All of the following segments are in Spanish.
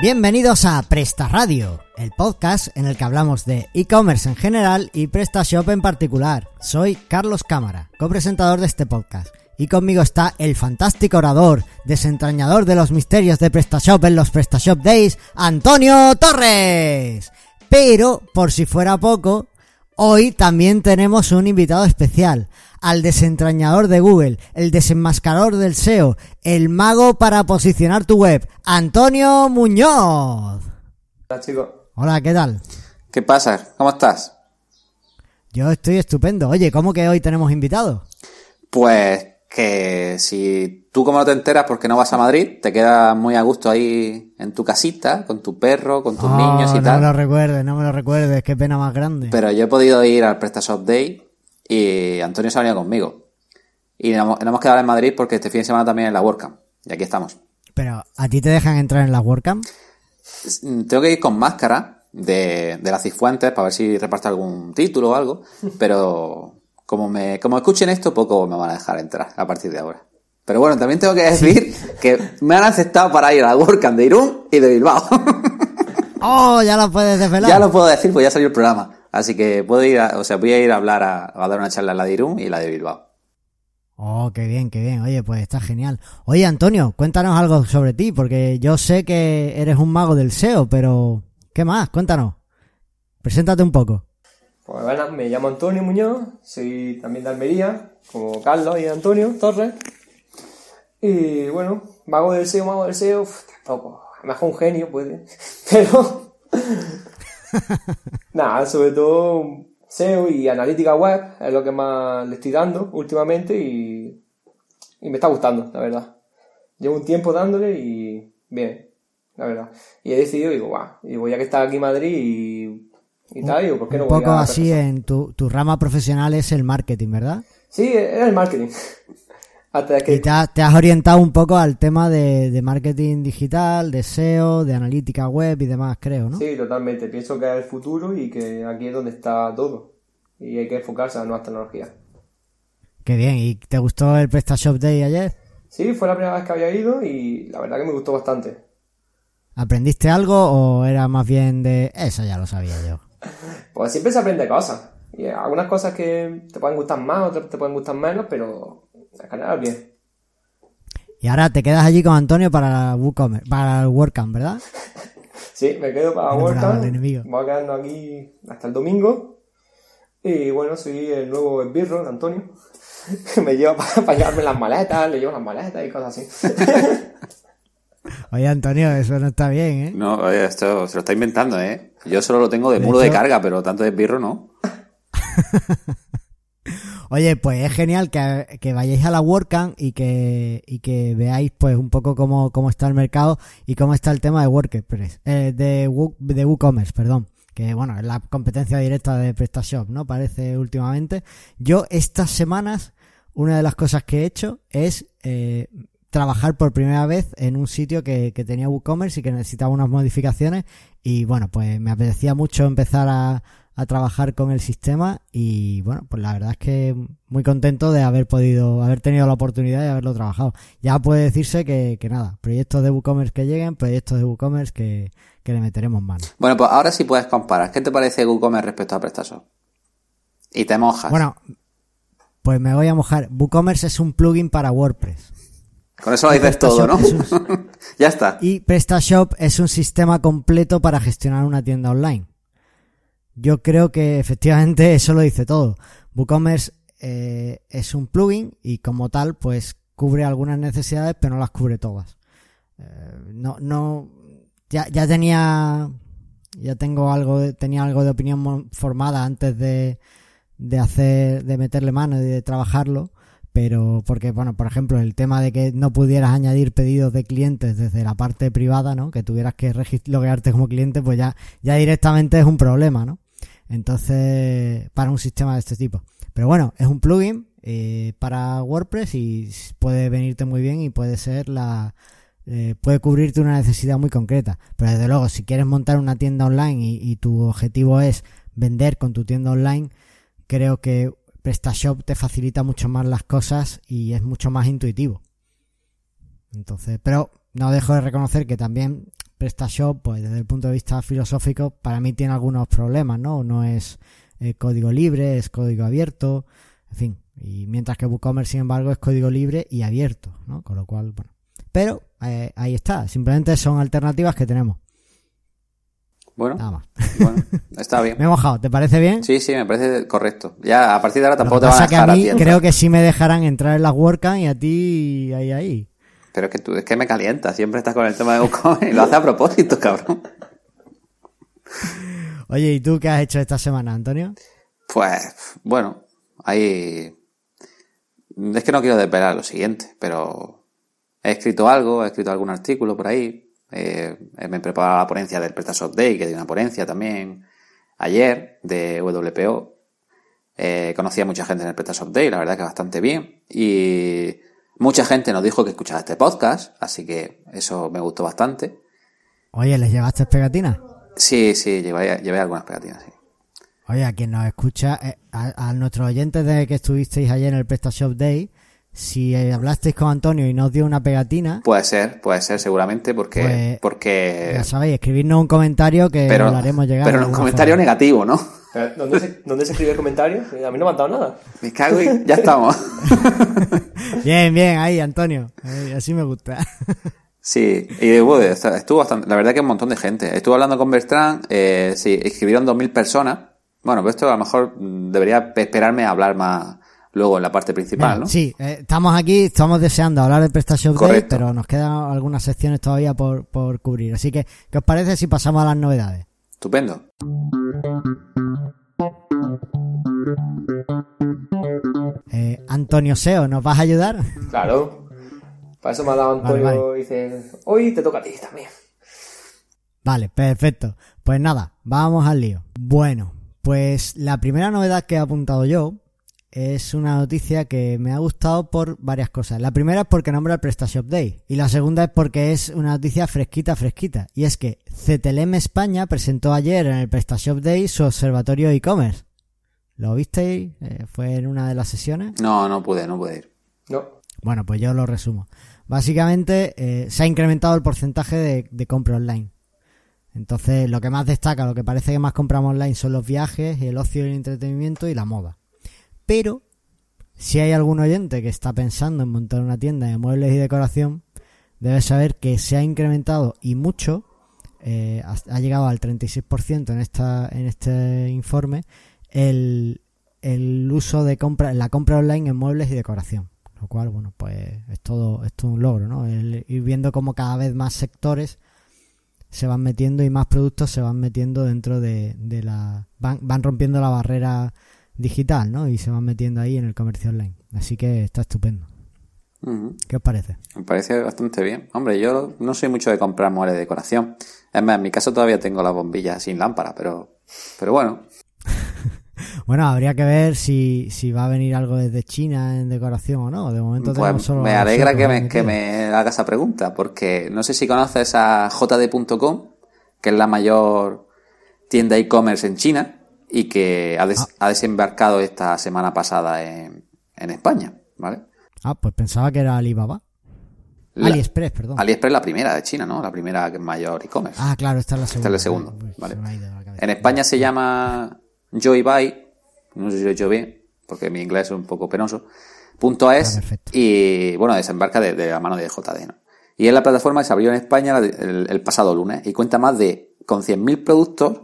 Bienvenidos a Presta Radio, el podcast en el que hablamos de e-commerce en general y PrestaShop en particular. Soy Carlos Cámara, copresentador de este podcast, y conmigo está el fantástico orador, desentrañador de los misterios de PrestaShop en los PrestaShop Days, Antonio Torres. Pero, por si fuera poco, hoy también tenemos un invitado especial, al desentrañador de Google, el desenmascarador del SEO, el mago para posicionar tu web, Antonio Muñoz. Hola chicos. Hola, ¿qué tal? ¿Qué pasa? ¿Cómo estás? Yo estoy estupendo. Oye, ¿cómo que hoy tenemos invitado? Pues que si tú como no te enteras porque no vas a Madrid, te quedas muy a gusto ahí en tu casita, con tu perro, con tus Oh, niños y no tal. me lo recuerdes, no me lo recuerdes, qué pena más grande. Pero yo he podido ir al PrestaShop Day y Antonio se ha venido conmigo. Y nos hemos- quedado en Madrid porque este fin de semana también es la WordCamp. Y aquí estamos. Pero, ¿a ti te dejan entrar en la WordCamp? Mm, Tengo que ir con máscara de, de las Cifuentes para ver si reparto algún título o algo. Pero como me como escuchen esto, poco me van a dejar entrar a partir de ahora. Pero bueno, también tengo que decir que me han aceptado para ir a la WordCamp de Irún y de Bilbao. ¡Oh, ya lo puedes desvelar! ya lo puedo decir, pues ya salió el programa. Así que puedo ir, a- o sea, voy a ir a hablar a, a dar una charla en la de Irún y la de Bilbao. Oh, qué bien, qué bien. Oye, pues está genial. Oye, Antonio, cuéntanos algo sobre ti, porque yo sé que eres un mago del SEO, pero ¿qué más? Cuéntanos. Preséntate un poco. Pues bueno, me llamo Antonio Muñoz, soy también de Almería, como Carlos y Antonio Torres. Y bueno, mago del SEO, mago del SEO, tampoco. A lo mejor un genio puede. Pero. Nada, sobre todo SEO y analítica web es lo que más le estoy dando últimamente y, y me está gustando, la verdad. Llevo un tiempo dándole y bien, la verdad. Y he decidido, digo, guau, digo, ya que está aquí en Madrid y, y tal, digo, ¿por qué no un voy poco a así en tu, tu rama profesional es el marketing, ¿verdad? Sí, era el marketing. Hasta que... Y te, has- te has orientado un poco al tema de, de marketing digital, de SEO, de analítica web y demás, creo, ¿no? Sí, totalmente. Pienso que es el futuro y que aquí es donde está todo. Y hay que enfocarse a las nuevas tecnologías. Qué bien. ¿Y te gustó el PrestaShop Day ayer? Sí, fue la primera vez que había ido y la verdad que me gustó bastante. ¿Aprendiste algo o era más bien de eso ya lo sabía yo? Pues siempre se aprende cosas. Y algunas cosas que te pueden gustar más, otras te pueden gustar menos, pero en general bien. Y ahora te quedas allí con Antonio para la WooCommerce, para el WordCamp, ¿verdad? Sí, me quedo para Bueno, WordCamp. Voy quedando aquí hasta el domingo. Y bueno, soy el nuevo esbirro de Antonio. me lleva para, llevarme las maletas, le llevo las maletas y cosas así. Oye, Antonio, eso no está bien, ¿eh? No, oye, esto se lo está inventando, ¿eh? Yo solo lo tengo de De muro de carga, pero tanto de birro no. Oye, pues es genial que, que vayáis a la WordCamp y que, y que veáis pues un poco cómo, cómo está el mercado y cómo está el tema de WordPress, eh, de, Woo- de WooCommerce, perdón. Que bueno, es la competencia directa de PrestaShop, ¿no? Parece últimamente. Yo estas semanas, una de las cosas que he hecho es eh, trabajar por primera vez en un sitio que, que tenía WooCommerce y que necesitaba unas modificaciones y bueno, pues me apetecía mucho empezar a, a trabajar con el sistema y bueno, pues la verdad es que muy contento de haber podido, haber tenido la oportunidad de haberlo trabajado. Ya puede decirse que, que nada, proyectos de WooCommerce que lleguen, proyectos de WooCommerce que, que le meteremos mano. Bueno, pues ahora sí puedes comparar. ¿Qué te parece WooCommerce respecto a PrestaShop? Y te mojas. Bueno, pues me voy a mojar. WooCommerce es un plugin para WordPress. Con eso lo dices todo, ¿no? Ya está. Y PrestaShop es un sistema completo para gestionar una tienda online. Yo creo que efectivamente eso lo dice todo. WooCommerce eh, es un plugin y como tal pues cubre algunas necesidades pero no las cubre todas. Eh, no, no, ya, ya tenía, ya tengo algo, tenía algo de opinión formada antes de, de hacer, de meterle mano y de trabajarlo pero porque bueno por ejemplo el tema de que no pudieras añadir pedidos de clientes desde la parte privada no que tuvieras que loguearte como cliente pues ya ya directamente es un problema no entonces para un sistema de este tipo. Pero bueno es un plugin eh, para WordPress y puede venirte muy bien y puede ser la eh, puede cubrirte una necesidad muy concreta. Pero desde luego si quieres montar una tienda online y tu objetivo es vender con tu tienda online creo que PrestaShop te facilita mucho más las cosas y es mucho más intuitivo. Entonces, pero no dejo de reconocer que también PrestaShop, pues desde el punto de vista filosófico, para mí tiene algunos problemas, ¿no? No es eh, código libre, es código abierto, en fin. Y mientras que WooCommerce, sin embargo, es código libre y abierto, ¿no? Con lo cual, bueno. Pero eh, ahí está, simplemente son alternativas que tenemos. Bueno, Nada más. bueno, está bien. Me he mojado, ¿te parece bien? Sí, sí, me parece correcto. Ya a partir de ahora tampoco que te van a a dejar a mí tienda. creo que sí me dejarán entrar en las WordCamp y a ti ahí, ahí. Pero es que tú, es que me calienta. Siempre estás con el tema de WooCommerce y lo hace a propósito, cabrón. Oye, ¿y tú qué has hecho esta semana, Antonio? Pues, bueno, ahí... Es que no quiero desvelar lo siguiente, pero he escrito algo, he escrito algún artículo por ahí. Eh, me he preparado la ponencia del PrestaShop Day, que di una ponencia también ayer de WPO. Eh, conocí a mucha gente en el PrestaShop Day, la verdad que bastante bien. Y mucha gente nos dijo que escuchaba este podcast, así que eso me gustó bastante. Oye, ¿les llevaste pegatinas? Sí, sí, llevé, llevé algunas pegatinas, sí. Oye, a quien nos escucha, eh, a, a nuestros oyentes de que estuvisteis ayer en el PrestaShop Day, si eh, hablasteis con Antonio y nos dio una pegatina, Puede ser, puede ser seguramente, porque, Pues, porque ya sabéis, escribirnos un comentario que pero, lo haremos llegar. pero un comentario forma. negativo, ¿no? Pero, ¿Dónde se, ¿Dónde se escribe el comentario? A mí no me han dado nada. Me cago y ya estamos. Bien, bien, ahí, Antonio. Eh, así me gusta. Sí, y estuvo bastante, la verdad que un montón de gente. Estuve hablando con Bertrand, eh, sí, escribieron 2.000 personas. Bueno, pero esto a lo mejor mm, debería esperarme a hablar más luego en la parte principal, ¿no? Sí, eh, estamos aquí, estamos deseando hablar del PrestaShop Day, Correcto. pero nos quedan algunas secciones todavía por, por cubrir. Así que, ¿qué os parece si pasamos a las novedades? Estupendo. Eh, Antonio Seo, ¿nos vas a ayudar? Claro. Para eso me ha dado Antonio Vale, vale. y dice, hoy te toca a ti también. Vale, perfecto. Pues nada, vamos al lío. Bueno, pues la primera novedad que he apuntado yo es una noticia que me ha gustado por varias cosas. La primera es porque nombra el PrestaShop Day y la segunda es porque es una noticia fresquita, fresquita. Y es que CTLM España presentó ayer en el PrestaShop Day su observatorio e-commerce. ¿Lo visteis? Eh, ¿Fue en una de las sesiones? No, no pude, no pude ir. No. Bueno, pues yo lo resumo. Básicamente eh, se ha incrementado el porcentaje de, de compra online. Entonces, lo que más destaca, lo que parece que más compramos online son los viajes, el ocio y el entretenimiento y la moda. Pero, si hay algún oyente que está pensando en montar una tienda de muebles y decoración, debe saber que se ha incrementado y mucho, eh, ha, llegado al 36% en, esta, en este informe, el, el uso de compra, la compra online en muebles y decoración. Lo cual, bueno, pues es todo, es todo un logro, ¿no? Ir viendo cómo cada vez más sectores se van metiendo y más productos se van metiendo dentro de, de la... Van, van rompiendo la barrera digital, ¿no? Y se van metiendo ahí en el comercio online. Así que está estupendo. ¿Qué os parece? Me parece bastante bien. Hombre, yo no soy mucho de comprar muebles de decoración. Es más, en mi caso todavía tengo las bombillas sin lámpara, pero, pero bueno, Bueno, habría que ver si, si va a venir algo desde China en decoración o no. De momento tenemos Pues solo me alegra que me, que me haga esa pregunta, porque no sé si conoces a jd.com, que es la mayor tienda e-commerce en China y que ha, des- ha desembarcado esta semana pasada en, en España, ¿vale? Ah, pues pensaba que era Alibaba. La- AliExpress, perdón. AliExpress es la primera de China, ¿no? La primera que es mayor e-commerce. Ah, claro, esta es la Esta segunda. es la segunda, Uy, vale. se. En España se llama Joybuy, no sé si lo he hecho bien, porque mi inglés es un poco penoso, punto es, Ah, y bueno, desembarca de, de la mano de JD, ¿no? Y es la plataforma que se abrió en España el pasado lunes y cuenta más de, con 100.000 productos,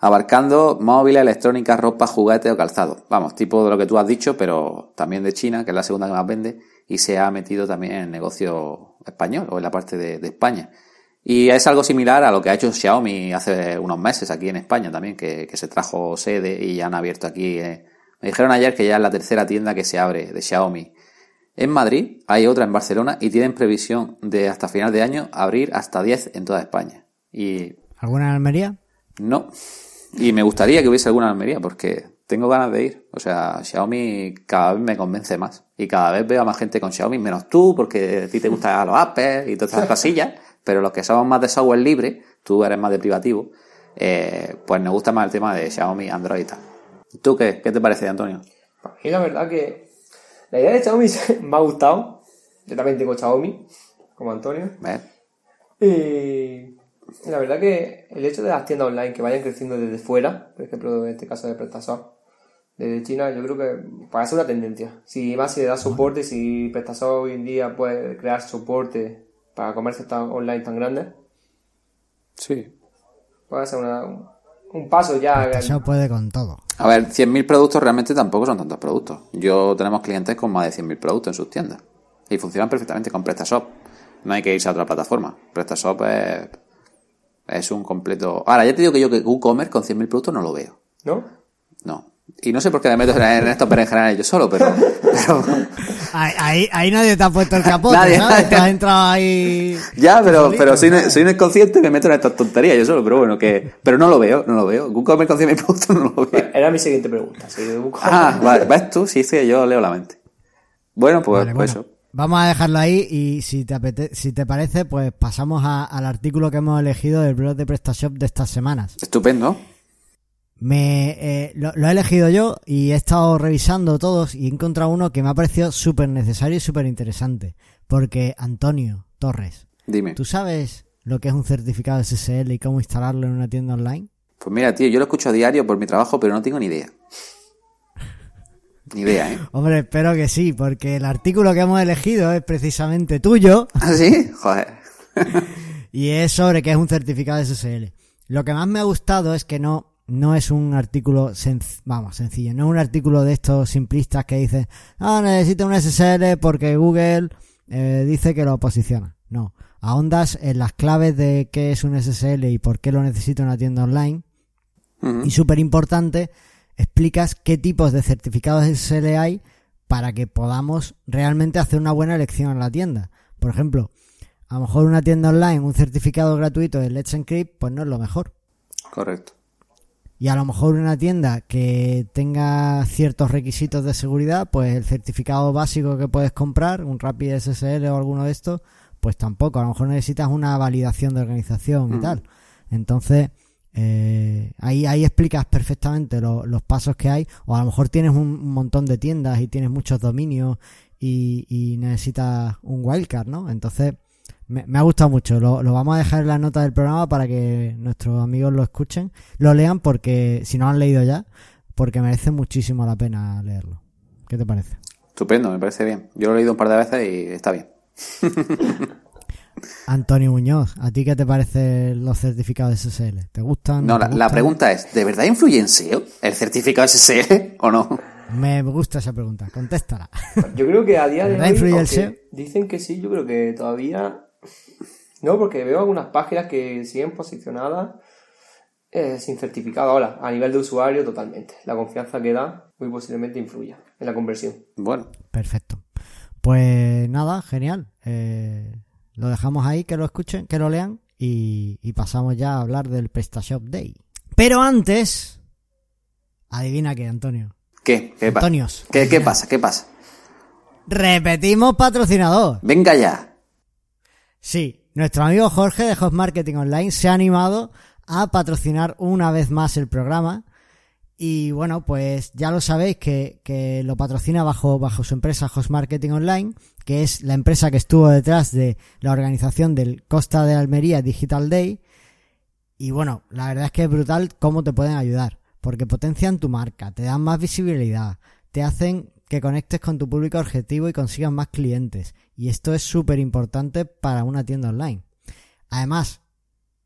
abarcando móviles, electrónica, ropa, juguetes o calzado. Vamos, tipo de lo que tú has dicho, pero también de China, que es la segunda que más vende, y se ha metido también en el negocio español o en la parte de, de España. Y es algo similar a lo que ha hecho Xiaomi hace unos meses aquí en España también, que, que se trajo sede y ya han abierto aquí. eh. Me dijeron ayer que ya es la tercera tienda que se abre de Xiaomi. En Madrid hay otra en Barcelona y tienen previsión de hasta final de año abrir hasta 10 en toda España. Y ¿Alguna en Almería? no. Y me gustaría que hubiese alguna en Almería porque tengo ganas de ir. O sea, Xiaomi cada vez me convence más. Y cada vez veo a más gente con Xiaomi, menos tú, porque a ti te gustan los Apple y todas estas cosillas. Pero los que somos más de software libre, tú eres más de privativo, eh, pues nos gusta más el tema de Xiaomi, Android y tal. ¿Tú qué? ¿Qué te parece, Antonio? A mí la verdad que la idea de Xiaomi me ha gustado. Yo también tengo Xiaomi, como Antonio. ¿Ves? Y la verdad que el hecho de las tiendas online que vayan creciendo desde fuera, por ejemplo, en este caso de PrestaShop, desde China, yo creo que puede ser una tendencia. Si más se le da soporte, si PrestaShop hoy en día puede crear soporte para comercios tan online tan grandes, Sí. puede ser una- un, un paso ya. Eso puede con todo. A ver, 100.000 productos realmente tampoco son tantos productos. Yo tenemos clientes con más de 100.000 productos en sus tiendas. Y funcionan perfectamente con PrestaShop. No hay que irse a otra plataforma. PrestaShop es, es un completo... Ahora, ya te digo que yo que WooCommerce con 100.000 productos no lo veo. ¿No? No. Y no sé por qué me meto en estos berenjenales yo solo, pero... pero Ahí, ahí, ahí nadie te ha puesto el capote, Nadie, ¿sabes? nadie. Tú has entrado ahí... ya, pero, solito, pero soy, un- ¿sabes? soy un inconsciente y me meto en estas tonterías yo solo. Pero bueno, que... Pero no lo veo, no lo veo. WooCommerce con 100.000 productos no lo veo. Era mi siguiente pregunta. Si busco- Ah, vale. ¿Ves tú? Sí, sí, yo leo la mente. Bueno, pues, Vale, pues bueno, eso. Vamos a dejarlo ahí y si te, apete- si te parece, pues pasamos a- al artículo que hemos elegido del blog de PrestaShop de estas semanas. Estupendo. Me, eh, lo, lo he elegido yo y he estado revisando todos y he encontrado uno que me ha parecido súper necesario y súper interesante. Porque, Antonio Torres, Dime. ¿tú sabes lo que es un certificado SSL y cómo instalarlo en una tienda online? Pues mira, tío, yo lo escucho a diario por mi trabajo, pero no tengo ni idea. Ni idea, ¿eh? Hombre, espero que sí, porque el artículo que hemos elegido es precisamente tuyo ¿Ah, sí? Joder. y es sobre qué es un certificado SSL. Lo que más me ha gustado es que no, no es un artículo senc- vamos, sencillo, no es un artículo de estos simplistas que dicen, ah, necesito un SSL porque Google eh, dice que lo posiciona. No, ahondas en las claves de qué es un SSL y por qué lo necesita una tienda online y súper importante, explicas qué tipos de certificados SSL hay para que podamos realmente hacer una buena elección en la tienda. Por ejemplo, a lo mejor una tienda online, un certificado gratuito de Let's Encrypt, pues no es lo mejor. Correcto. Y a lo mejor una tienda que tenga ciertos requisitos de seguridad, pues el certificado básico que puedes comprar, un Rapid SSL o alguno de estos, pues tampoco. A lo mejor necesitas una validación de organización y Mm. tal. Entonces, eh, ahí, ahí explicas perfectamente lo- los pasos que hay. O a lo mejor tienes un, montón de tiendas y tienes muchos dominios y, y necesitas un wildcard, ¿no? Entonces, me, me ha gustado mucho. Lo, lo vamos a dejar en la nota del programa para que nuestros amigos lo escuchen, lo lean porque, si no lo han leído ya, porque merece muchísimo la pena leerlo. ¿Qué te parece? Estupendo, me parece bien. Yo lo he leído un par de veces y está bien. Antonio Muñoz, ¿a ti qué te parecen los certificados SSL? ¿Te gustan? No, te la, pregunta es, ¿de verdad influye en SEO el certificado SSL o no? Me gusta esa pregunta, contéstala. Yo creo que a día de ¿Verdad hoy, influye el SEO? dicen que sí, yo creo que todavía no, porque veo algunas páginas que siguen posicionadas eh, sin certificado ahora, a nivel de usuario totalmente. La confianza que da muy posiblemente influya en la conversión. Bueno, Perfecto. Pues nada, genial. Eh, lo dejamos ahí, que lo escuchen, que lo lean y, y pasamos ya a hablar del PrestaShop Day. Pero antes, adivina qué, Antonio. ¿qué? ¿Qué, Antonios. ¿Qué, qué pasa? ¿Qué pasa? Repetimos patrocinador. Venga ya. Sí, nuestro amigo Jorge de Host Marketing Online se ha animado a patrocinar una vez más el programa. Y bueno, pues ya lo sabéis que, que lo patrocina bajo, bajo su empresa Host Marketing Online, que es la empresa que estuvo detrás de la organización del Costa de Almería Digital Day. Y bueno, la verdad es que es brutal cómo te pueden ayudar, porque potencian tu marca, te dan más visibilidad, te hacen que conectes con tu público objetivo y consigas más clientes. Y esto es súper importante para una tienda online. Además,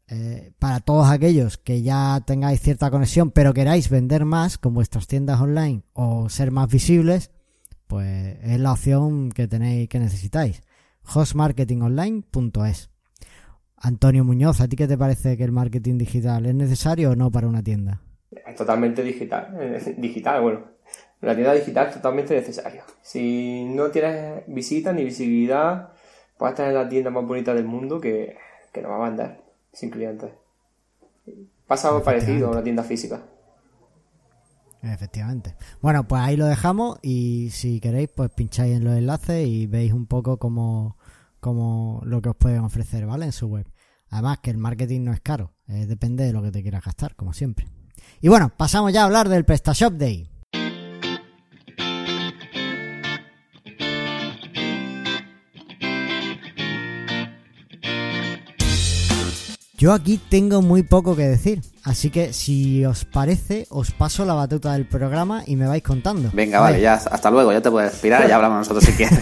eh, para todos aquellos que ya tengáis cierta conexión, pero queráis vender más con vuestras tiendas online o ser más visibles, pues es la opción que tenéis que necesitáis. hostmarketingonline.es. Antonio Muñoz, ¿a ti qué te parece que el marketing digital es necesario o no para una tienda? Es totalmente digital. eh, digital, bueno. La tienda digital es totalmente necesaria. Si no tienes visitas ni visibilidad, puedes tener la tienda más bonita del mundo que, que no va a vender sin clientes. Pasa algo parecido a una tienda física. Efectivamente. Bueno, pues ahí lo dejamos y si queréis, pues pincháis en los enlaces y veis un poco cómo, cómo lo que os pueden ofrecer, ¿vale? En su web. Además que el marketing no es caro, eh, depende de lo que te quieras gastar, como siempre. Y bueno, pasamos ya a hablar del PrestaShop Day. Yo aquí tengo muy poco que decir, así que si os parece, os paso la batuta del programa y me vais contando. Venga, vale, ya hasta luego, ya te puedes respirar, ya hablamos nosotros si quieres.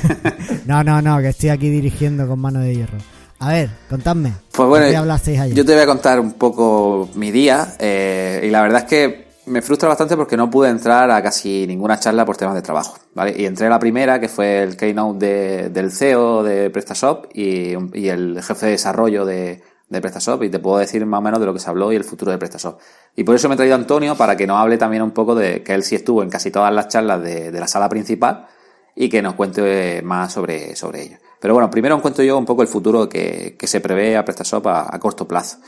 no, no, no, que estoy aquí dirigiendo con mano de hierro. A ver, contadme. Pues bueno, ¿qué hablasteis ayer? yo te voy a contar un poco mi día eh, y la verdad es que me frustra bastante porque no pude entrar a casi ninguna charla por temas de trabajo, ¿vale? Y entré a la primera, que fue el keynote de, del CEO de PrestaShop y, y el jefe de desarrollo de, de PrestaShop y te puedo decir más o menos de lo que se habló y el futuro de PrestaShop. Y por eso me he traído a Antonio para que nos hable también un poco de que él sí estuvo en casi todas las charlas de, la sala principal y que nos cuente más sobre, sobre ello. Pero bueno, primero os cuento yo un poco el futuro que, que se prevé a PrestaShop a, a, corto plazo,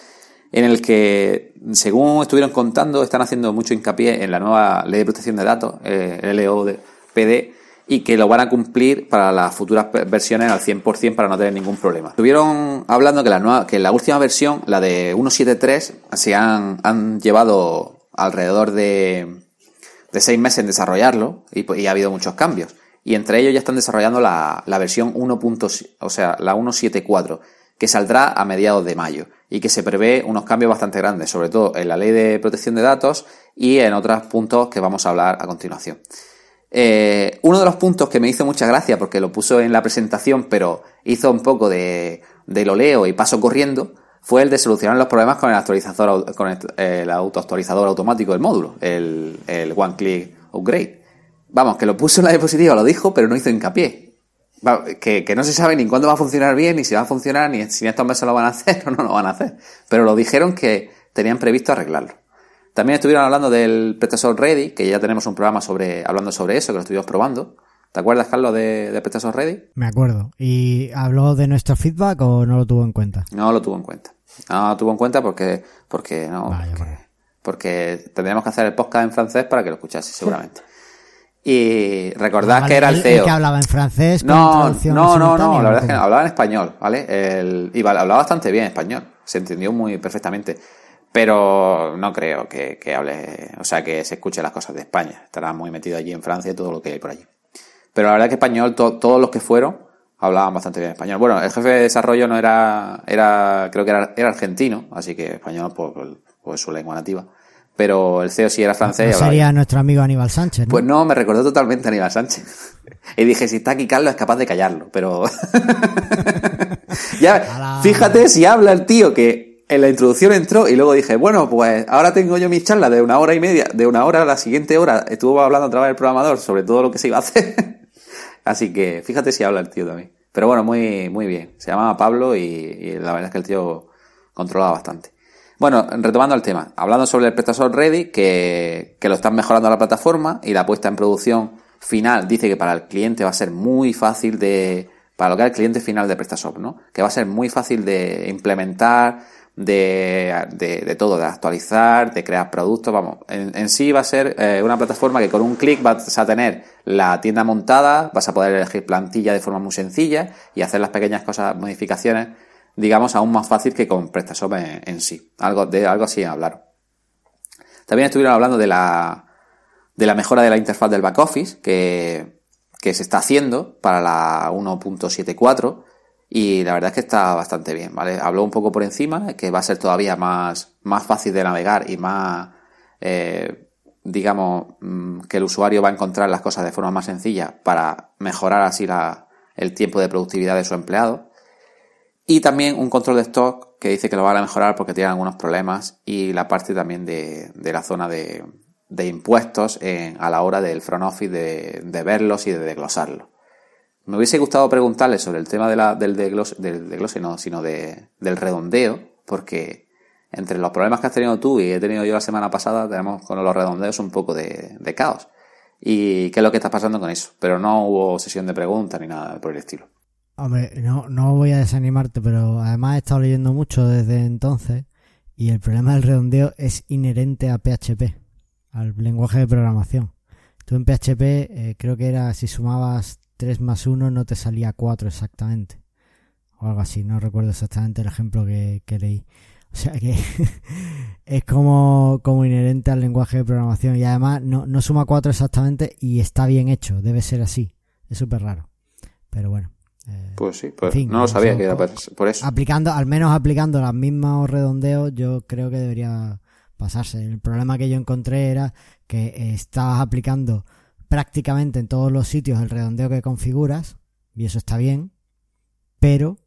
en el que, según estuvieron contando, están haciendo mucho hincapié en la nueva ley de protección de datos, eh, el LOPD, y que lo van a cumplir para las futuras versiones al 100% para no tener ningún problema. Estuvieron hablando que la, nueva, que la última versión, la de 1.7.3, se han, llevado alrededor de, seis meses en desarrollarlo y, y, ha habido muchos cambios. Y entre ellos ya están desarrollando la, la versión 1. o sea, la 1.7.4, que saldrá a mediados de mayo y que se prevé unos cambios bastante grandes, sobre todo en la ley de protección de datos y en otros puntos que vamos a hablar a continuación. Eh, uno de los puntos que me hizo mucha gracia porque lo puso en la presentación, pero hizo un poco de, de lo leo y paso corriendo, fue el de solucionar los problemas con el actualizador, con el, autoactualizador automático del módulo, el, el One Click Upgrade. Vamos, que lo puso en la diapositiva, lo dijo, pero no hizo hincapié. Que, que no se sabe ni cuándo va a funcionar bien, ni si va a funcionar, ni si en estos meses lo van a hacer o no lo van a hacer. Pero lo dijeron que tenían previsto arreglarlo. También estuvieron hablando del PrestaShop Ready, que ya tenemos un programa sobre hablando sobre eso, que lo estuvimos probando. ¿Te acuerdas, Carlos, de, de Ready? Me acuerdo. ¿Y habló de nuestro feedback o no lo tuvo en cuenta? No lo tuvo en cuenta. No lo tuvo en cuenta porque, porque no. Vaya, porque, porque tendríamos que hacer el podcast en francés para que lo escuchase, seguramente. Y recordad vale, que era el CEO. que hablaba en francés? No, no, no, no, la verdad es que hablaba en español, ¿vale? El, y hablaba bastante bien español, se entendió muy perfectamente. Pero no creo que, que, hable, o sea, que se escuche las cosas de España. Estará muy metido allí en Francia y todo lo que hay por allí. Pero la verdad es que español, to, todos los que fueron, hablaban bastante bien español. Bueno, el jefe de desarrollo no era, era, creo que era, era argentino, así que español pues, pues su lengua nativa. Pero el CEO sí era francés. No sería nuestro amigo Aníbal Sánchez, ¿no? Pues no, me recordó totalmente a Aníbal Sánchez. y dije, si está aquí Carlos es capaz de callarlo, pero... ya, fíjate si habla el tío que en la introducción entró y luego dije, bueno, pues ahora tengo yo mis charlas de una hora y media, de una hora a la siguiente hora estuvo hablando a través del programador sobre todo lo que se iba a hacer. Así que fíjate si habla el tío también. Pero bueno, muy, muy bien. Se llamaba Pablo y, la verdad es que el tío controlaba bastante. Bueno, retomando el tema, hablando sobre el PrestaShop Ready, que, que lo están mejorando la plataforma y la puesta en producción final dice que para el cliente va a ser muy fácil de, para lo que es el cliente final de PrestaShop, ¿no? Que va a ser muy fácil de implementar, de, de, todo, de actualizar, de crear productos, vamos, en, sí va a ser eh, una plataforma que con un clic vas a tener la tienda montada, vas a poder elegir plantilla de forma muy sencilla y hacer las pequeñas cosas, modificaciones, digamos, aún más fácil que con PrestaShop en, sí. Algo, de algo así hablar. También estuvieron hablando de la, de la mejora de la interfaz del back office que, que se está haciendo para la 1.74 y la verdad es que está bastante bien, ¿vale? Habló un poco por encima, que va a ser todavía más, más fácil de navegar y más, eh, digamos, mm, que el usuario va a encontrar las cosas de forma más sencilla para mejorar así el tiempo de productividad de su empleado. Y también un control de stock que dice que lo van a mejorar porque tiene algunos problemas y la parte también de, la zona de, impuestos a la hora del front office de, de verlos y de desglosarlos. Me hubiese gustado preguntarle sobre el tema de la, del desglose, del desglose no, sino de, del redondeo, porque entre los problemas que has tenido tú y he tenido yo la semana pasada, tenemos con los redondeos un poco de, caos. ¿Y qué es lo que está pasando con eso? Pero no hubo sesión de preguntas ni nada por el estilo. Hombre, no, no voy a desanimarte, pero además he estado leyendo mucho desde entonces y el problema del redondeo es inherente a PHP, al lenguaje de programación. Tú en PHP eh, creo que era si sumabas 3 más 1 no te salía 4 exactamente. O algo así, no recuerdo exactamente el ejemplo que, que leí. O sea que es como, como inherente al lenguaje de programación y además no, no suma 4 exactamente y está bien hecho, debe ser así. Es súper raro. Pero bueno. Pues sí, pues en fin, no lo sabía que era por eso. aplicando, al menos aplicando los mismos redondeos, yo creo que debería pasarse. El problema que yo encontré era que eh, estabas aplicando prácticamente en todos los sitios el redondeo que configuras, y eso está bien, pero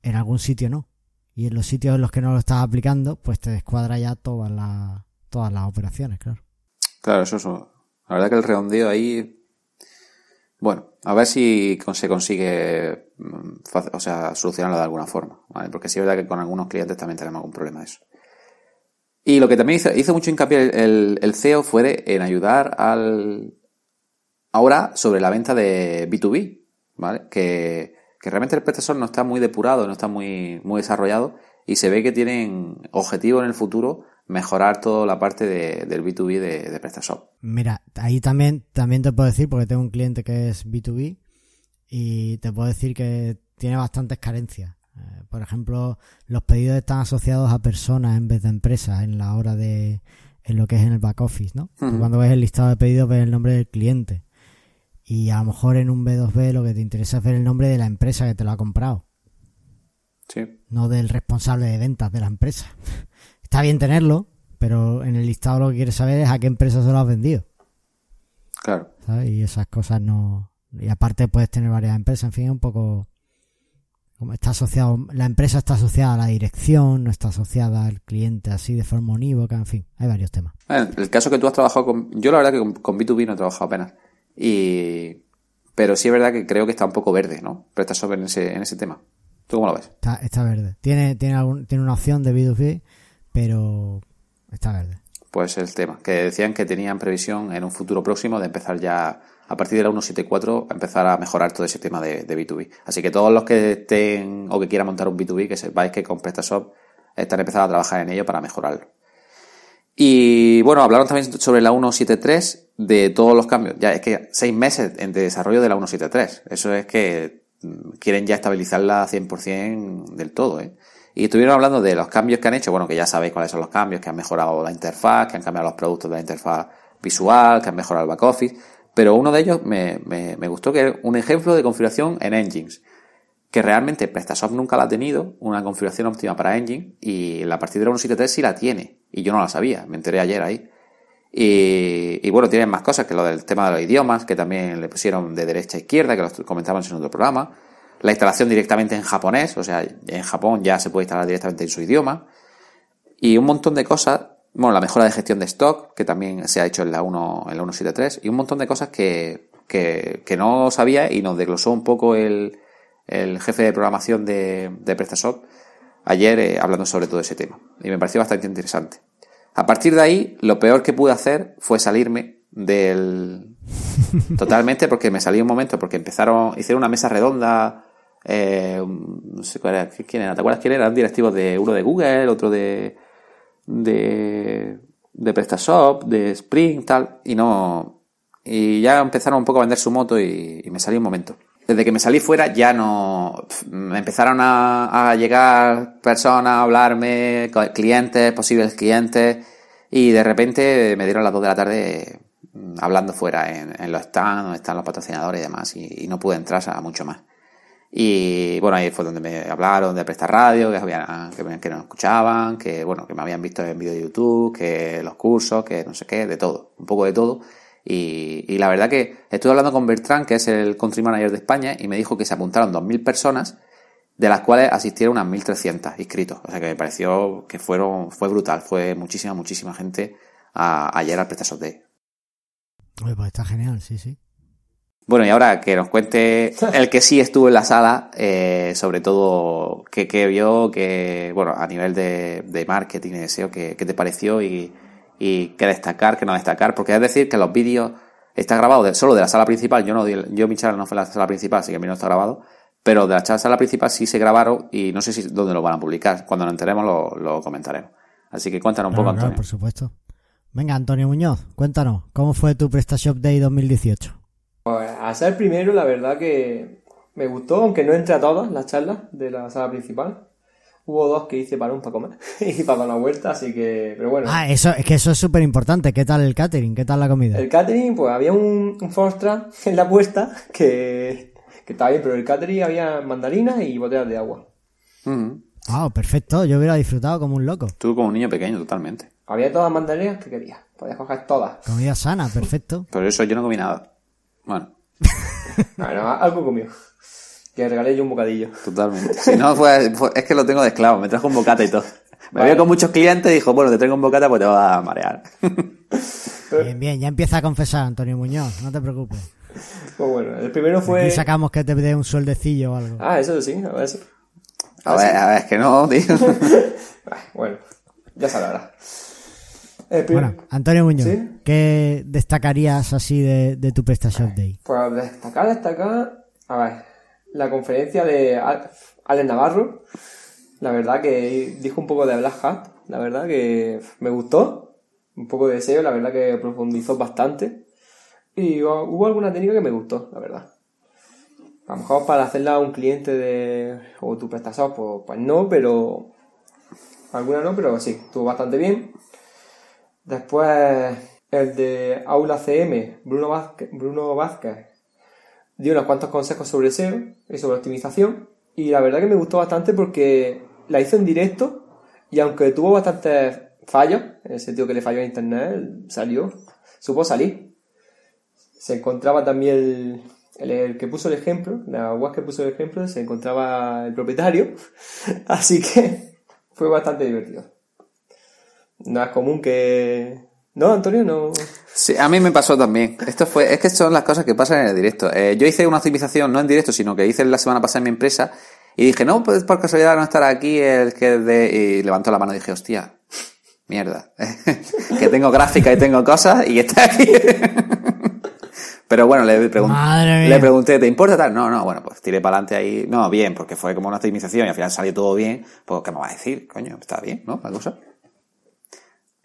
en algún sitio no. Y en los sitios en los que no lo estás aplicando, pues te descuadra ya todas las, todas las operaciones, claro. Claro, eso es. La verdad que el redondeo ahí. Bueno, a ver si se consigue, mm, o sea, solucionarlo de alguna forma. Porque sí es verdad que con algunos clientes también tenemos algún problema de eso. Y lo que también hizo, mucho hincapié el, el- el CEO fue en ayudar al. Ahora sobre la venta de B2B, ¿vale? Que, que realmente el PrestaShop no está muy depurado, no está muy, muy desarrollado y se ve que tienen objetivo en el futuro mejorar toda la parte de- del B2B de, de PrestaShop. Mira, ahí también, también te puedo decir, porque tengo un cliente que es B2B y te puedo decir que tiene bastantes carencias. Eh, por ejemplo, los pedidos están asociados a personas en vez de empresas en la hora de, en lo que es en el back office, ¿no? Ujú. Cuando ves el listado de pedidos ves el nombre del cliente. Y a lo mejor en un B2B lo que te interesa es ver el nombre de la empresa que te lo ha comprado, Sí. no del responsable de ventas de la empresa. Está bien tenerlo, pero en el listado lo que quieres saber es a qué empresa se lo has vendido. Claro. ¿sabes? Y esas cosas no. Y aparte puedes tener varias empresas, en fin, es un poco. Como está asociado, la empresa está asociada a la dirección, no está asociada al cliente así de forma unívoca, en fin, hay varios temas. Bueno, el caso que tú has trabajado con... Yo la verdad que con, con B2B no he trabajado apenas. Y... Pero sí es verdad que creo que está un poco verde, ¿no? PrestaShop en ese, en ese tema. ¿Tú cómo lo ves? Está, está verde. Tiene, tiene, algún, tiene una opción de B2B, pero está verde. Pues el tema, que decían que tenían previsión en un futuro próximo de empezar ya, a partir de la 174, a empezar a mejorar todo ese tema de, de B2B. Así que todos los que estén o que quieran montar un B2B, que sepáis que con PrestaShop están empezando a trabajar en ello para mejorarlo. Y bueno, hablaron también sobre la 173, de todos los cambios. Ya es que seis meses en de desarrollo de la 173. Eso es que mm, quieren ya estabilizarla 100% del todo, ¿eh? Y estuvieron hablando de los cambios que han hecho, bueno, que ya sabéis cuáles son los cambios, que han mejorado la interfaz, que han cambiado los productos de la interfaz visual, que han mejorado el back office, pero uno de ellos me, me, me gustó que es un ejemplo de configuración en Engines, que realmente PrestaShop nunca la ha tenido, una configuración óptima para Engine, y la partida de la 173 sí la tiene, y yo no la sabía, me enteré ayer ahí. Y, bueno, tienen más cosas que lo del tema de los idiomas, que también le pusieron de derecha a izquierda, que los comentábamos en otro programa. La instalación directamente en japonés, o sea, en Japón ya se puede instalar directamente en su idioma. Y un montón de cosas, bueno, la mejora de gestión de stock, que también se ha hecho en la 1, en la 173, y un montón de cosas que, que, que no sabía y nos desglosó un poco el, el jefe de programación de, de PrestaShop ayer eh, hablando sobre todo ese tema. Y me pareció bastante interesante. A partir de ahí, lo peor que pude hacer fue salirme del... Totalmente, porque me salí un momento, porque empezaron, hicieron una mesa redonda, eh, no sé cuál era, quién era, ¿te acuerdas quién era? Eran directivos de uno de Google, otro de, de, de PrestaShop, de Spring, tal, y no, y ya empezaron un poco a vender su moto y, y me salí un momento. Desde que me salí fuera ya no, me empezaron a, llegar personas a hablarme, clientes, posibles clientes, y de repente me dieron las 2 de la tarde mm, hablando fuera en, en los stands, donde están los patrocinadores y demás, y, no pude entrar a mucho más. Y bueno, ahí fue donde me hablaron de prestar radio, que, habían, que, que nos escuchaban, que bueno, que me habían visto en vídeo de YouTube, que los cursos, que no sé qué, de todo, un poco de todo. Y, y la verdad que estuve hablando con Bertrand, que es el country manager de España, y me dijo que se apuntaron 2.000 personas, de las cuales asistieron unas 1.300 inscritos. O sea que me pareció que fueron, fue brutal, fue muchísima, muchísima gente a- ayer al PrestaShop Day. Oye, pues está genial, sí, sí. Bueno, y ahora que nos cuente el que sí estuvo en la sala, eh, sobre todo qué vio, que, bueno, a nivel de, de marketing y de SEO, qué, qué te pareció y, y qué destacar, qué no destacar, porque es decir que los vídeos está grabado de- solo de la sala principal, yo no, di- yo mi charla no fue en la sala principal, así que a mí no está grabado, pero de la sala principal sí se grabaron y no sé si dónde lo van a publicar, cuando nos enteremos lo, lo comentaremos. Así que cuéntanos un poco, Claro, claro, Antonio. por supuesto. Venga, Antonio Muñoz, cuéntanos, ¿cómo fue tu PrestaShop Day 2018? Pues a ser primero, la verdad que me gustó, aunque no entré a todas las charlas de la sala principal. Hubo dos que hice para un para comer y para dar una vuelta, así que, pero bueno. Ah, eso, es que eso es súper importante. ¿Qué tal el catering? ¿Qué tal la comida? El catering, pues había un, un truck en la puerta que, que estaba bien, pero el catering había mandarinas y botellas de agua. Ujú. Ah, perfecto. Yo hubiera disfrutado como un loco. Tú como un niño pequeño, totalmente. Había todas las mandarinas que querías. Podías coger todas. Comida sana, perfecto. Por eso yo no comí nada. Bueno, Bueno, algo comió. Que regalé yo un bocadillo. totalmente. Si no, fue, fue- es que lo tengo de esclavo. Me trajo un bocata y todo. Me Vale. vio con muchos clientes y dijo, bueno, te traigo un bocata pues te vas a marear. Bien, bien. Ya empieza a confesar, Antonio Muñoz. No te preocupes. Pues bueno, el primero fue... sacamos que te dé un sueldecillo o algo. Ah, eso sí, a ver si... A ver, a ver, es que no, tío. Bueno, ya se hablará. El prim- Bueno, Antonio Muñoz, ¿Sí? ¿qué destacarías así de, de tu PrestaShop Day? Pues destacar, destacar... A ver, la conferencia de Al- Alex Navarro. La verdad que dijo un poco de Black Hat. La verdad que me gustó. Un poco de SEO, la verdad que profundizó bastante. Y hubo alguna técnica que me gustó, la verdad. A lo mejor para hacerla a un cliente de... o tu PrestaShop, pues, pues no, pero... Alguna no, pero sí, estuvo bastante bien. Después el de Aula CM, Bruno Bruno Vázquez dio unos cuantos consejos sobre SEO y sobre optimización. Y la verdad que me gustó bastante porque la hizo en directo y aunque tuvo bastantes fallos, en el sentido que le falló a internet, salió, supo salir. Se encontraba también el, el- el que puso el ejemplo, la web que puso el ejemplo, se encontraba el propietario. Así que fue bastante divertido. No es común que... No, Antonio, no... Sí, a mí me pasó también. Esto fue, es que son las cosas que pasan en el directo. Eh, yo hice una optimización, no en directo, sino que hice la semana pasada en mi empresa, y dije, no, pues por casualidad no estará aquí el que de, y levantó la mano y dije, hostia, mierda, que tengo gráfica y tengo cosas y está aquí. Pero bueno, le, pregun- le pregunté, ¿te importa tal? No, no, bueno, pues tiré para adelante ahí. No, bien, porque fue como una optimización y al final salió todo bien. Pues, ¿qué me va a decir? Coño, está bien, ¿no? La cosa.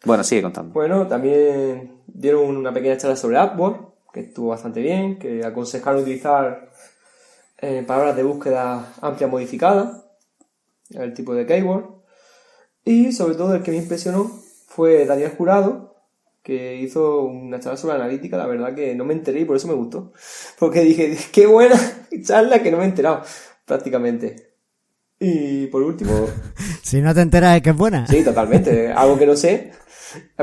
Bueno, sigue contando. Bueno, también dieron una pequeña charla sobre AdWords, que estuvo bastante bien, que aconsejaron utilizar eh, palabras de búsqueda amplia modificada, el tipo de keyword. Y sobre todo el que me impresionó fue Daniel Jurado, que hizo una charla sobre analítica, la verdad que no me enteré y por eso me gustó. Porque dije, qué buena charla que no me he enterado, prácticamente. Y por último, Si no te enteras de que es buena. sí, totalmente, algo que no sé,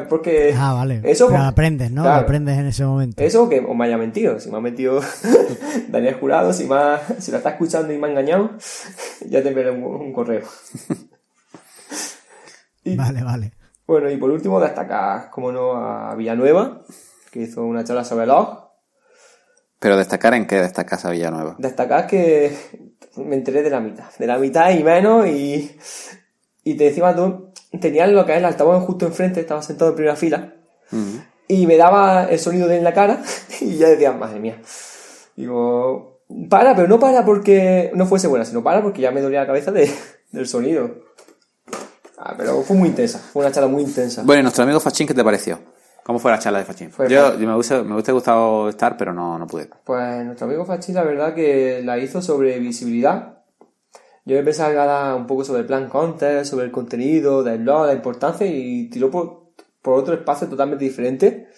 porque... Ah, vale. Eso, Pero aprendes, ¿no? claro. Aprendes en ese momento. Eso que o me haya mentido. Si me ha mentido Daniel Jurado, si, me ha- si lo está escuchando y me ha engañado, ya te enviaré un, un correo. Y, Vale, vale. Bueno, y por último destacar, como no, a Villanueva, que hizo una charla sobre log. Pero destacar en qué destacas a Villanueva. Destacar que me enteré de la mitad, de la mitad y menos, y, y te encima tú tenías lo que es el altavoz justo enfrente, estaba sentado en primera fila, y me daba el sonido de en la cara y ya decía, madre mía. Digo, para, pero no para porque no fuese buena, sino para porque ya me dolía la cabeza de- del sonido. Ah, pero fue muy intensa, fue una charla muy intensa. Bueno, y nuestro amigo Fachín, ¿qué te pareció? ¿Cómo fue la charla de Fachín? Yo, me, hubiese, me hubiese gustado estar, pero no, no pude. Pues nuestro amigo Fachi, la verdad que la hizo sobre visibilidad. Yo pensaba que era un poco sobre el plan content, sobre el contenido, del blog, la importancia, y tiró por, por otro espacio totalmente diferente,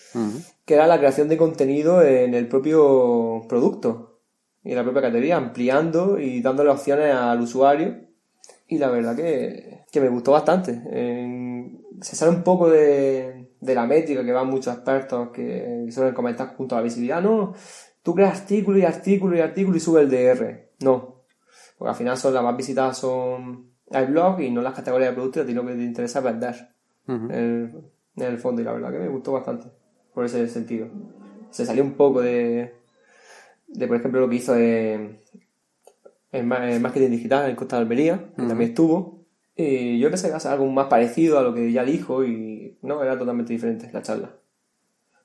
que era la creación de contenido en el propio producto y en la propia categoría, ampliando y dándole opciones al usuario. Y la verdad que, que me gustó bastante. Se sale un poco de, de la métrica que van muchos expertos que suelen comentar junto a la visibilidad. No, tú creas artículo y artículo y artículo y sube el DR. No. Porque al final son las más visitadas son el blog y no las categorías de productos a ti lo que te interesa es vender. En, el, en el fondo. Y la verdad que me gustó bastante. Por ese sentido. Se salió un poco de, de por ejemplo, lo que hizo en, en ma- en marketing digital en Costa de Almería, que también estuvo. Y yo pensé que iba a ser algo más parecido a lo que ya dijo y no, era totalmente diferente la charla.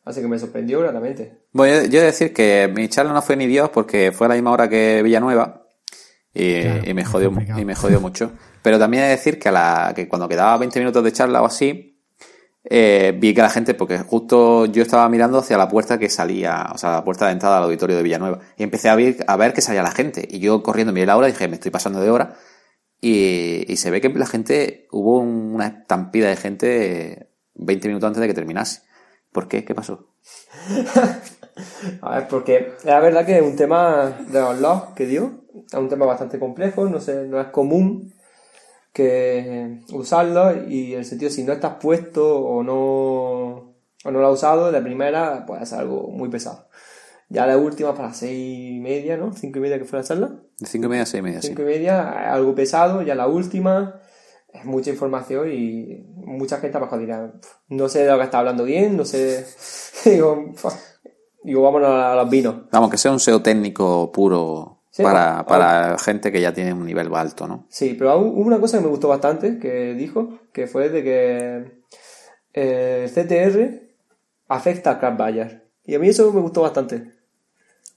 Así que me sorprendió gratamente. Bueno, yo, yo decir que mi charla no fue ni Dios porque fue a la misma hora que Villanueva y, Claro, y me jodió, y me jodió mucho. Pero también he de decir que, a la, que cuando quedaba 20 minutos de charla o así, eh, vi que la gente, porque justo yo estaba mirando hacia la puerta que salía, o sea, la puerta de entrada al auditorio de Villanueva, y empecé a ver, a ver que salía la gente. Y yo corriendo miré la hora y dije, me estoy pasando de hora. Y, y se ve que la gente, hubo un- una estampida de gente 20 minutos antes de que terminase. ¿Por qué? ¿Qué pasó? A ver, porque la verdad que es un tema de los logs que dio, es un tema bastante complejo, no sé, no es común que usarlo y en el sentido si no estás puesto o no o no lo has usado de primera puede ser algo muy pesado. Ya la última para seis y media, ¿no? Cinco y media que fue la charla. De cinco y media a seis y media, sí. Cinco y media, algo pesado, ya la última, es mucha información y mucha gente a lo mejor dirá, "Pf, no sé de lo que está hablando bien, no sé, digo, digo, vámonos a los vinos. Vamos, que sea un SEO técnico puro Sí, para, ah, para gente que ya tiene un nivel alto, ¿no? Sí, pero hubo una cosa que me gustó bastante que dijo, que fue de que eh, el CTR afecta a Craft Buyer. Y a mí eso me gustó bastante.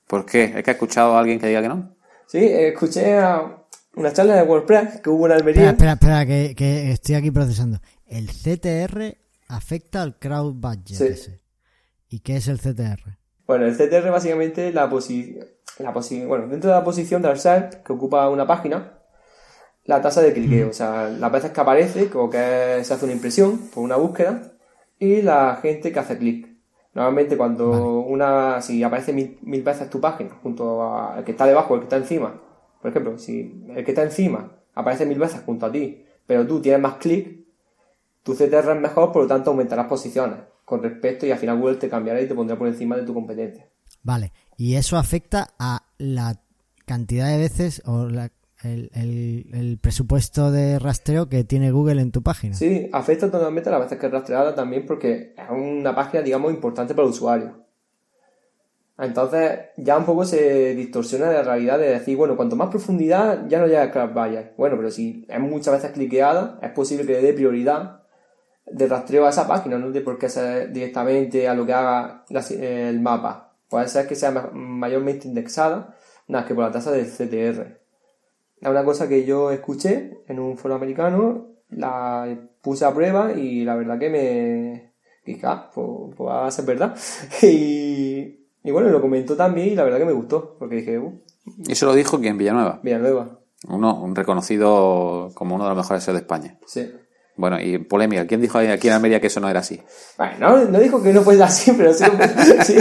¿Por qué? ¿Es que ha escuchado a alguien que diga que no? Sí, escuché a una charla de WordPress que hubo en Espera, Almería. espera, espera, que, que estoy aquí procesando. El CTR afecta al crowd budget Sí. ese. ¿Y qué es el CTR? Bueno, el CTR básicamente la posición, la bueno, dentro de la posición del site que ocupa una página, la tasa de cliqueo, o sea, las veces que aparece, como que se hace una impresión por una búsqueda, y la gente que hace clic. Normalmente cuando una, si aparece mil, mil veces tu página junto al que está debajo el que está encima, por ejemplo, si el que está encima aparece mil veces junto a ti, pero tú tienes más clic, tu CTR es mejor, por lo tanto aumentarás posiciones con respecto y al final Google te cambiará y te pondrá por encima de tu competencia. Vale. Y eso afecta a la cantidad de veces o la- el, presupuesto de rastreo que tiene Google en tu página. Sí, afecta totalmente a las veces que es rastreada también porque es una página, digamos, importante para el usuario. Entonces, ya un poco se distorsiona la realidad de decir, bueno, cuanto más profundidad, ya no llega a Crash Buyer. Bueno, pero si es muchas veces cliqueada, es posible que le dé prioridad de rastreo a esa página, no de por qué ser directamente a lo que haga el mapa. Puede ser que sea ma- mayormente indexada, nada que por la tasa del CTR. Es una cosa que yo escuché en un foro americano, la puse a prueba y la verdad que me... dije, ah, pues, pues va a ser verdad. Y, y bueno, lo comentó también y la verdad que me gustó, porque dije, uh, Y eso lo dijo quien Villanueva, Villanueva. uno, un reconocido como uno de los mejores de España. Sí. Bueno, y polémica, ¿quién dijo aquí en Almería que eso no era así? Bueno, no, no dijo que no fuese así, pero sí lo, sí,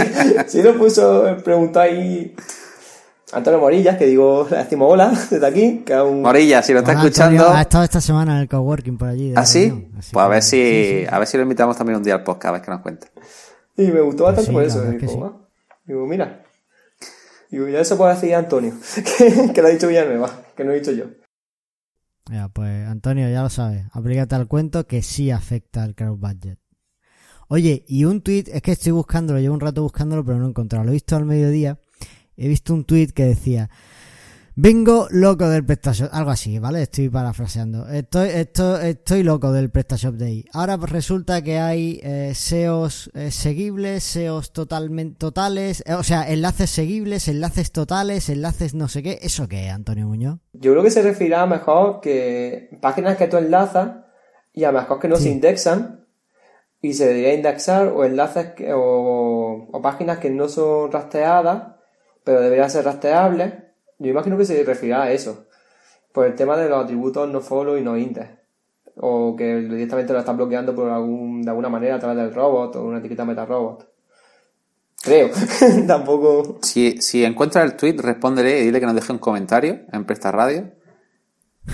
sí lo puso, preguntó ahí Antonio Morillas, que digo, le decimos hola desde aquí, que es un... Morilla, si lo está Hola, escuchando, Antonio, ha estado esta semana en el coworking por allí. ¿ah, sí? Pues a ver si, sí, sí. a ver si lo invitamos también un día al podcast, a ver qué nos cuenta. Y me gustó bastante sí, por eso. es que Digo, sí. "Ah". Digo, mira. Digo, ya eso puede decir Antonio, que, que lo ha dicho Villanueva, que no he dicho yo. Ya, pues Antonio, ya lo sabes. Aplícate al cuento que sí afecta al crowd budget. Oye, y un tweet, es que estoy buscándolo, llevo un rato buscándolo, pero no he encontrado. Lo he visto al mediodía. He visto un tweet que decía: Vengo loco del PrestaShop, algo así, ¿vale? Estoy parafraseando. Estoy, esto, estoy loco del PrestaShop Day. Ahora pues resulta que hay eh, SEOs eh, seguibles, SEOs totalmente totales, eh, o sea, enlaces seguibles, enlaces totales, enlaces no sé qué. ¿Eso qué, Antonio Muñoz? Yo creo que se referirá mejor que páginas que tú enlazas y a mejor que no Sí. se indexan y se debería indexar o enlaces que- o, o páginas que no son rastreadas pero deberían ser rastreables. Yo imagino que se referirá a eso por el tema de los atributos no follow y no index o que directamente lo están bloqueando por algún, de alguna manera a través del robot o una etiqueta meta robot. Creo, tampoco. Si, si encuentras el tweet, respóndele y dile que nos deje un comentario en Presta Radio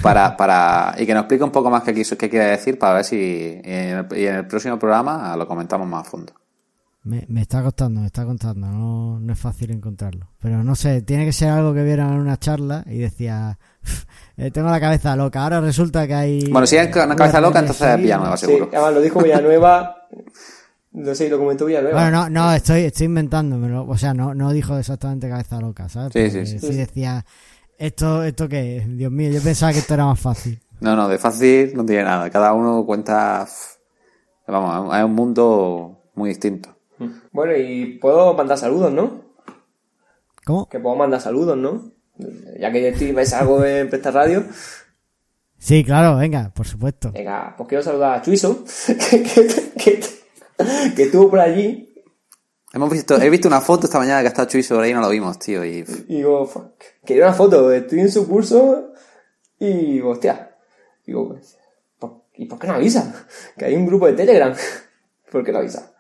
para, para, y que nos explique un poco más qué, qué quiere decir para ver si y en el próximo programa lo comentamos más a fondo. Me, me está costando, me está costando, no, no es fácil encontrarlo. Pero no sé, tiene que ser algo que vieron en una charla y decía, eh, tengo la cabeza loca, ahora resulta que hay... Bueno, si hay una cabeza loca, entonces es seguibles". Villanueva, Sí, seguro. además lo dijo Villanueva. No sé, lo comentó Villanueva. Bueno, no, no, estoy, estoy inventándomelo, o sea, no, no dijo exactamente cabeza loca, ¿sabes? Sí, Porque sí, sí. sí decía, esto, esto qué es, Dios mío, yo pensaba que esto era más fácil. No, no, de fácil no tiene nada. Cada uno cuenta. Vamos, es un mundo muy distinto. Bueno, y puedo mandar saludos, ¿no? ¿Cómo? Que puedo mandar saludos, ¿no? Ya que estoy, ves algo en Presta Radio. Sí, claro, venga, por supuesto. Venga, pues quiero saludar a Chuiso, que, que, que, que estuvo por allí. Hemos visto, he visto una foto esta mañana que está Chuy sobre ahí y no lo vimos, tío. Y Y digo, fuck, quería una foto, estoy en su curso y digo, hostia. Digo, pues, ¿por- ¿y por qué no avisa? Que hay un grupo de Telegram. ¿Por qué no avisa?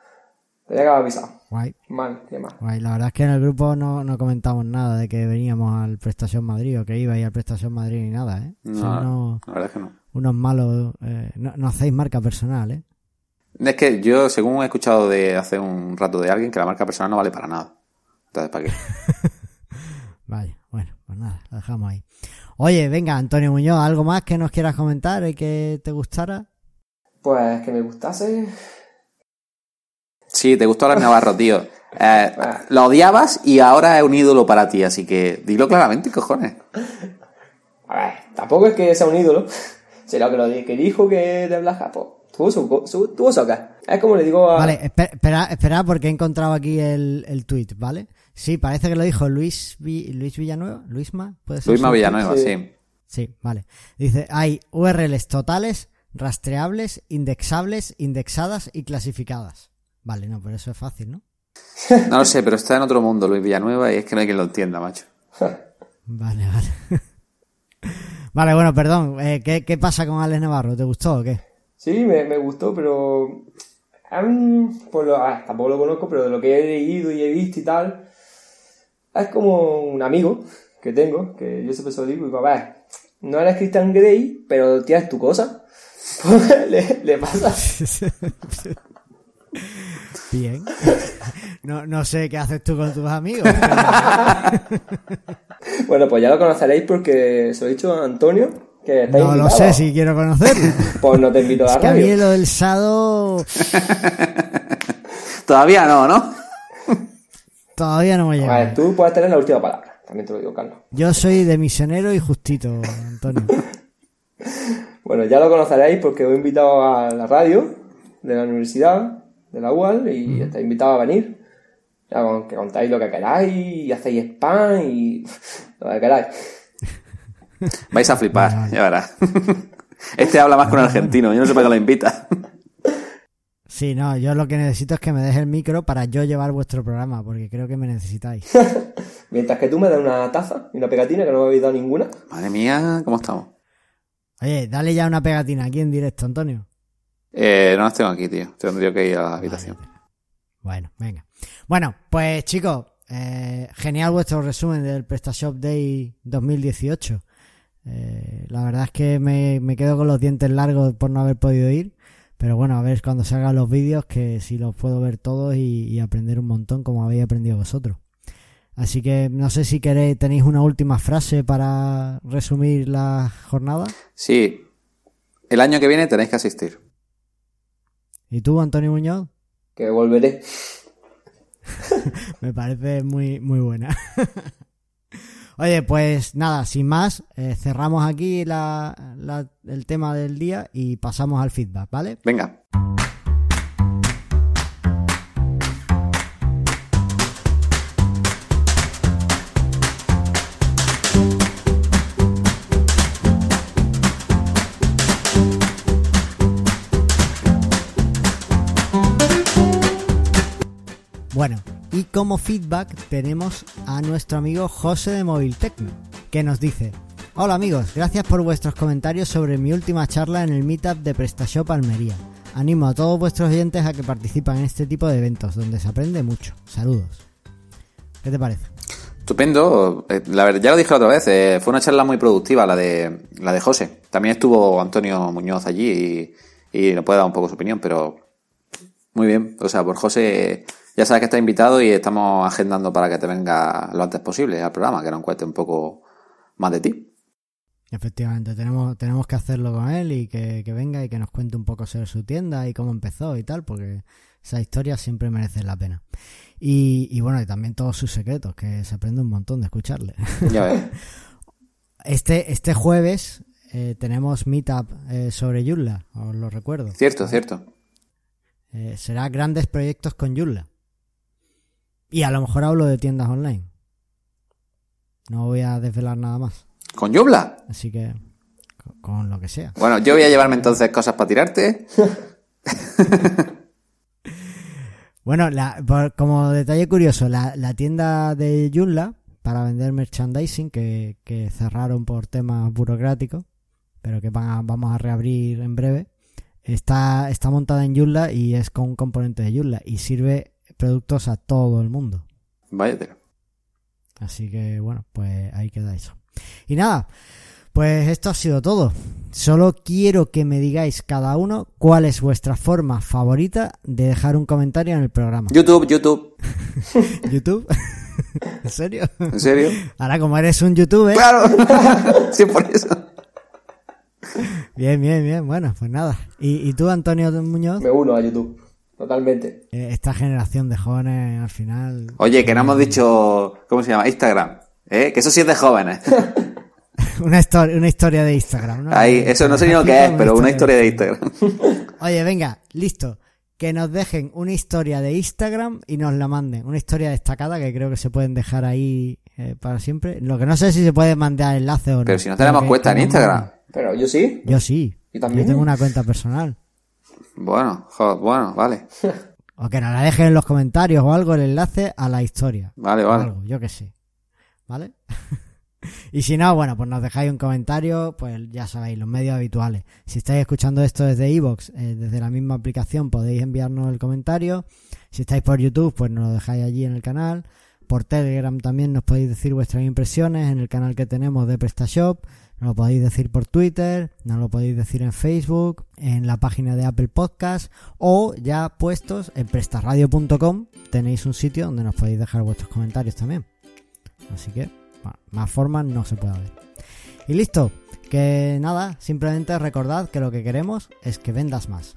Que haber avisado. Guay, Mal, qué mal. guay. La verdad es que en el grupo no, no comentamos nada de que veníamos al Prestación Madrid o que iba a ir al Prestación Madrid ni nada, ¿eh? No, Son unos, la verdad es que no. unos malos... eh, no, no hacéis marca personal, ¿eh? Es que yo, según he escuchado de hace un rato de alguien, que la marca personal no vale para nada. Entonces, ¿para qué? Vaya, bueno, pues nada, lo dejamos ahí. Oye, venga, Antonio Muñoz, ¿algo más que nos quieras comentar y que te gustara? Pues que me gustase. Sí, te gustó Alex Navarro, tío. Eh, lo odiabas y ahora es un ídolo para ti, así que dilo claramente, cojones. A ver, tampoco es que sea un ídolo. Será que lo di- que dijo que de Blaja, pues tuvo su, tuvo su acá. Es como le digo a. Vale, espe- espera, espera porque he encontrado aquí el, el tweet, ¿vale? Sí, parece que lo dijo Luis, Vi- Luis Villanueva, Luisma, puede ser. Luisma Villanueva, Sí. sí. Sí, vale. Dice, hay URLs totales, rastreables, indexables, indexadas y clasificadas. Vale, no, pero eso es fácil, ¿no? No lo sé, pero está en otro mundo Luis Villanueva y es que no hay quien lo entienda, macho. Vale, vale. vale, bueno, perdón. eh, ¿qué, ¿Qué pasa con Alex Navarro? ¿Te gustó o qué? Sí, me, me gustó, pero. a mí, pues lo- ah, tampoco lo conozco, pero de lo que he leído y he visto y tal. Es como un amigo que tengo, que yo siempre se lo digo, y digo, a ver, no eres Christian Grey, pero tienes tu cosa. Pues le, le pasa. Bien. No, no sé qué haces tú con tus amigos. pero- Bueno, pues ya lo conoceréis porque se lo he dicho a Antonio, que está No lo sé si quiero conocerlo. Pues no te invito a la Es que a mí radio. lo del Sado Todavía no, ¿no? todavía no me A llega. ver, tú puedes tener la última palabra. También te lo digo, Carlos. Yo soy de misionero y justito, Antonio. Bueno, ya lo conoceréis porque os he invitado a la radio de la universidad, de la UAL, y estáis invitados a venir. Ya, que contáis lo que queráis, y hacéis spam y lo que queráis. Vais a flipar, ya verás. Este habla más con un argentino, yo no sé para qué lo invita. Sí, no, yo lo que necesito es que me deje el micro para yo llevar vuestro programa, porque creo que me necesitáis. Mientras que tú me das una taza y una pegatina, que no me habéis dado ninguna. Madre mía, ¿cómo estamos? Oye, dale ya una pegatina aquí en directo, Antonio. Eh, no las tengo aquí, tío. Tendría que ir a la habitación. Bueno, venga. Bueno, pues chicos, eh, genial vuestro resumen del PrestaShop Day 2018. Eh, la verdad es que me, me quedo con los dientes largos por no haber podido ir. Pero bueno, a ver cuando se hagan los vídeos que si los puedo ver todos y, y aprender un montón como habéis aprendido vosotros. Así que no sé si queréis, tenéis una última frase para resumir la jornada. Sí, el año que viene tenéis que asistir. ¿Y tú, Antonio Muñoz? Que volveré. Me parece muy, muy buena. Oye, pues nada, sin más, eh, cerramos aquí la- la- el tema del día y pasamos al feedback, ¿vale? Venga. Como feedback tenemos a nuestro amigo José de Móvil Tecno, que nos dice: Hola amigos, gracias por vuestros comentarios sobre mi última charla en el meetup de PrestaShop Almería. Animo a todos vuestros oyentes a que participen en este tipo de eventos, donde se aprende mucho. Saludos. ¿Qué te parece? Estupendo. Eh, La verdad, ya lo dije la otra vez, eh, fue una charla muy productiva la de la de José. También estuvo Antonio Muñoz allí y, y nos puede dar un poco su opinión, pero muy bien. O sea, por José, ya sabes que está invitado y estamos agendando para que te venga lo antes posible al programa, que nos cuente un poco más de ti. Efectivamente, tenemos, tenemos que hacerlo con él y que, que venga y que nos cuente un poco sobre su tienda y cómo empezó y tal, porque esas historias siempre merecen la pena. Y, y bueno, y también todos sus secretos, que se aprende un montón de escucharle. Ya ves. Este, este jueves eh, tenemos meetup eh, sobre Joomla, os lo recuerdo. cierto, cierto. Eh, será grandes proyectos con Joomla. Y a lo mejor hablo de tiendas online. No voy a desvelar nada más. ¿Con Yubla? Así que con, lo que sea. Bueno, yo voy a llevarme entonces cosas para tirarte. Bueno, la- por- como detalle curioso, la, la tienda de Joomla para vender merchandising que, que cerraron por temas burocráticos, pero que van a- vamos a reabrir en breve, está, está montada en Joomla y es con un componente de Joomla y sirve productos a todo el mundo. Vaya tela. Así que bueno, pues ahí queda eso. Y nada, pues esto ha sido todo. Solo quiero que me digáis cada uno cuál es vuestra forma favorita de dejar un comentario en el programa. YouTube, YouTube. ¿YouTube? ¿En serio? ¿En serio? Ahora como eres un youtuber... ¡Claro! sí, por eso. Bien, bien, bien. Bueno, pues nada. ¿Y, y tú, Antonio Muñoz? Me uno a YouTube. Totalmente. Eh, esta generación de jóvenes al final... Oye, que no hemos dicho... ¿Cómo se llama? Instagram. ¿Eh? Que eso sí es de jóvenes. una, historia, una historia de Instagram, ¿no? Ahí, eso no sé ni lo que es, pero una historia de Instagram. Oye, venga, listo. Que nos dejen una historia de Instagram y nos la manden. Una historia destacada que creo que se pueden dejar ahí eh, para siempre. Lo que no sé si se puede mandar enlace o no. Pero si no tenemos cuenta en Instagram. Pero yo sí. Yo sí. ¿Y también? Yo tengo una cuenta personal. Bueno, jo- bueno, vale. O que nos la dejen en los comentarios o algo el enlace a la historia. Vale, vale. algo, yo que sé. ¿Vale? y si no, bueno, pues nos dejáis un comentario, pues ya sabéis, los medios habituales. Si estáis escuchando esto desde iVoox, eh, desde la misma aplicación, podéis enviarnos el comentario. Si estáis por YouTube, pues nos lo dejáis allí en el canal. Por Telegram también nos podéis decir vuestras impresiones en el canal que tenemos de PrestaShop. Nos lo podéis decir por Twitter, nos lo podéis decir en Facebook, en la página de Apple Podcast o ya puestos en prestarradio.com tenéis un sitio donde nos podéis dejar vuestros comentarios también. Así que, bueno, más formas no se puede ver. Y listo, que nada, simplemente recordad que lo que queremos es que vendas más.